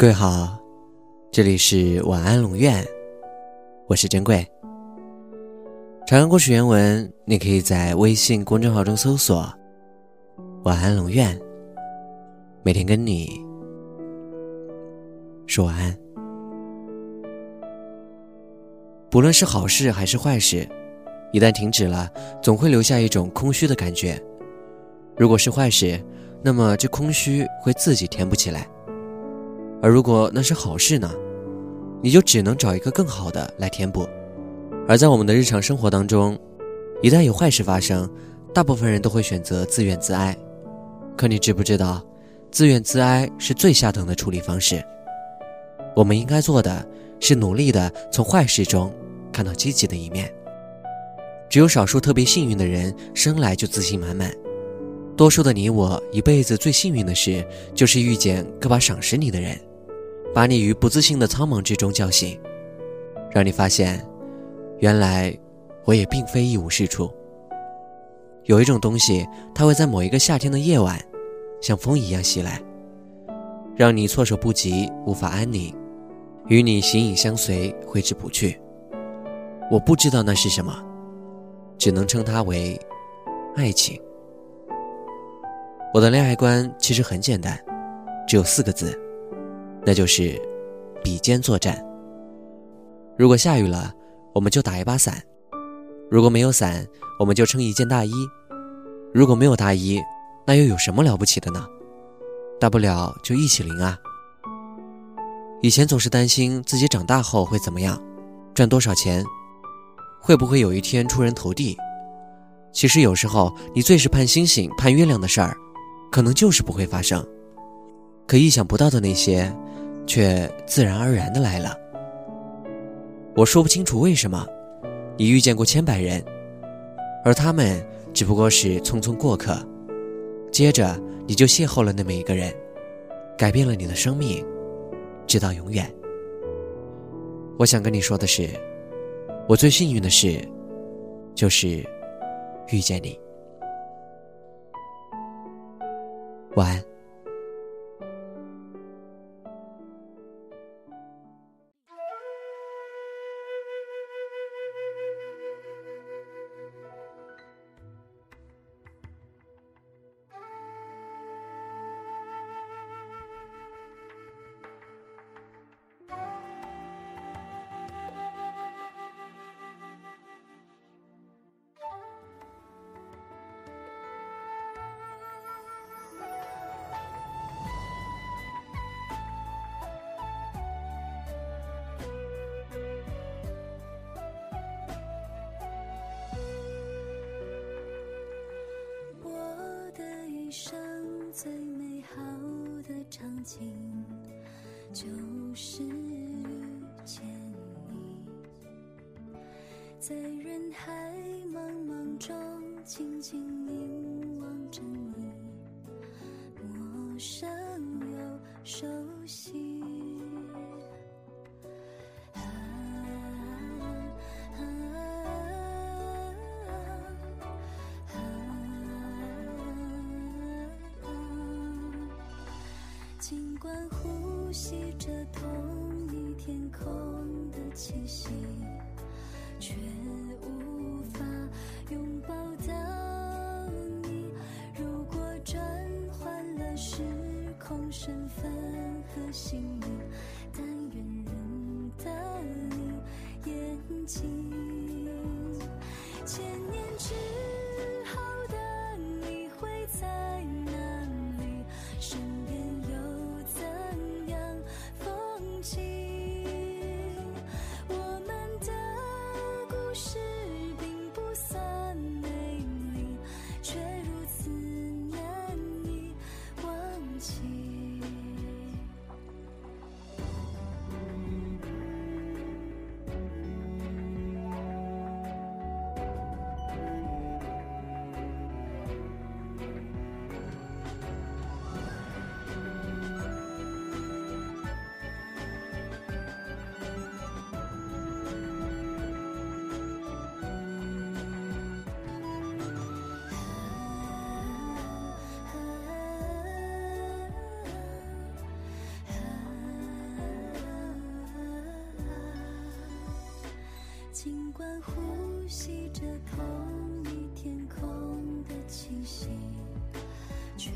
各位好，这里是晚安龙院，我是珍贵。长安故事原文，你可以在微信公众号中搜索“晚安龙院”，每天跟你说晚安。不论是好事还是坏事，一旦停止了，总会留下一种空虚的感觉。如果是坏事，那么这空虚会自己填补起来；而如果那是好事呢，你就只能找一个更好的来填补。而在我们的日常生活当中，一旦有坏事发生，大部分人都会选择自怨自哀。可你知不知道，自怨自哀是最下等的处理方式？我们应该做的是努力的从坏事中看到积极的一面。只有少数特别幸运的人，生来就自信满满。多数的你我一辈子最幸运的事，就是遇见个把赏识你的人，把你于不自信的苍茫之中叫醒，让你发现，原来我也并非一无是处。有一种东西，它会在某一个夏天的夜晚，像风一样袭来，让你措手不及，无法安宁，与你形影相随，挥之不去。我不知道那是什么，只能称它为爱情。我的恋爱观其实很简单，只有四个字，那就是比肩作战。如果下雨了，我们就打一把伞；如果没有伞，我们就撑一件大衣；如果没有大衣，那又有什么了不起的呢？大不了就一起淋啊！以前总是担心自己长大后会怎么样，赚多少钱，会不会有一天出人头地？其实有时候，你最是盼星星盼月亮的事儿。可能就是不会发生，可意想不到的那些，却自然而然的来了。我说不清楚为什么，你遇见过千百人，而他们只不过是匆匆过客，接着你就邂逅了那么一个人，改变了你的生命，直到永远。我想跟你说的是，我最幸运的事，就是遇见你。晚安。最美好的场景，就是遇见你，在人海茫茫中静静凝望着你，陌生又熟悉。尽管呼吸着同一天空的气息，却无法拥抱到你。如果转换了时空身份和姓名，但愿认得你眼睛。千年之后尽管呼吸着同一天空的气息却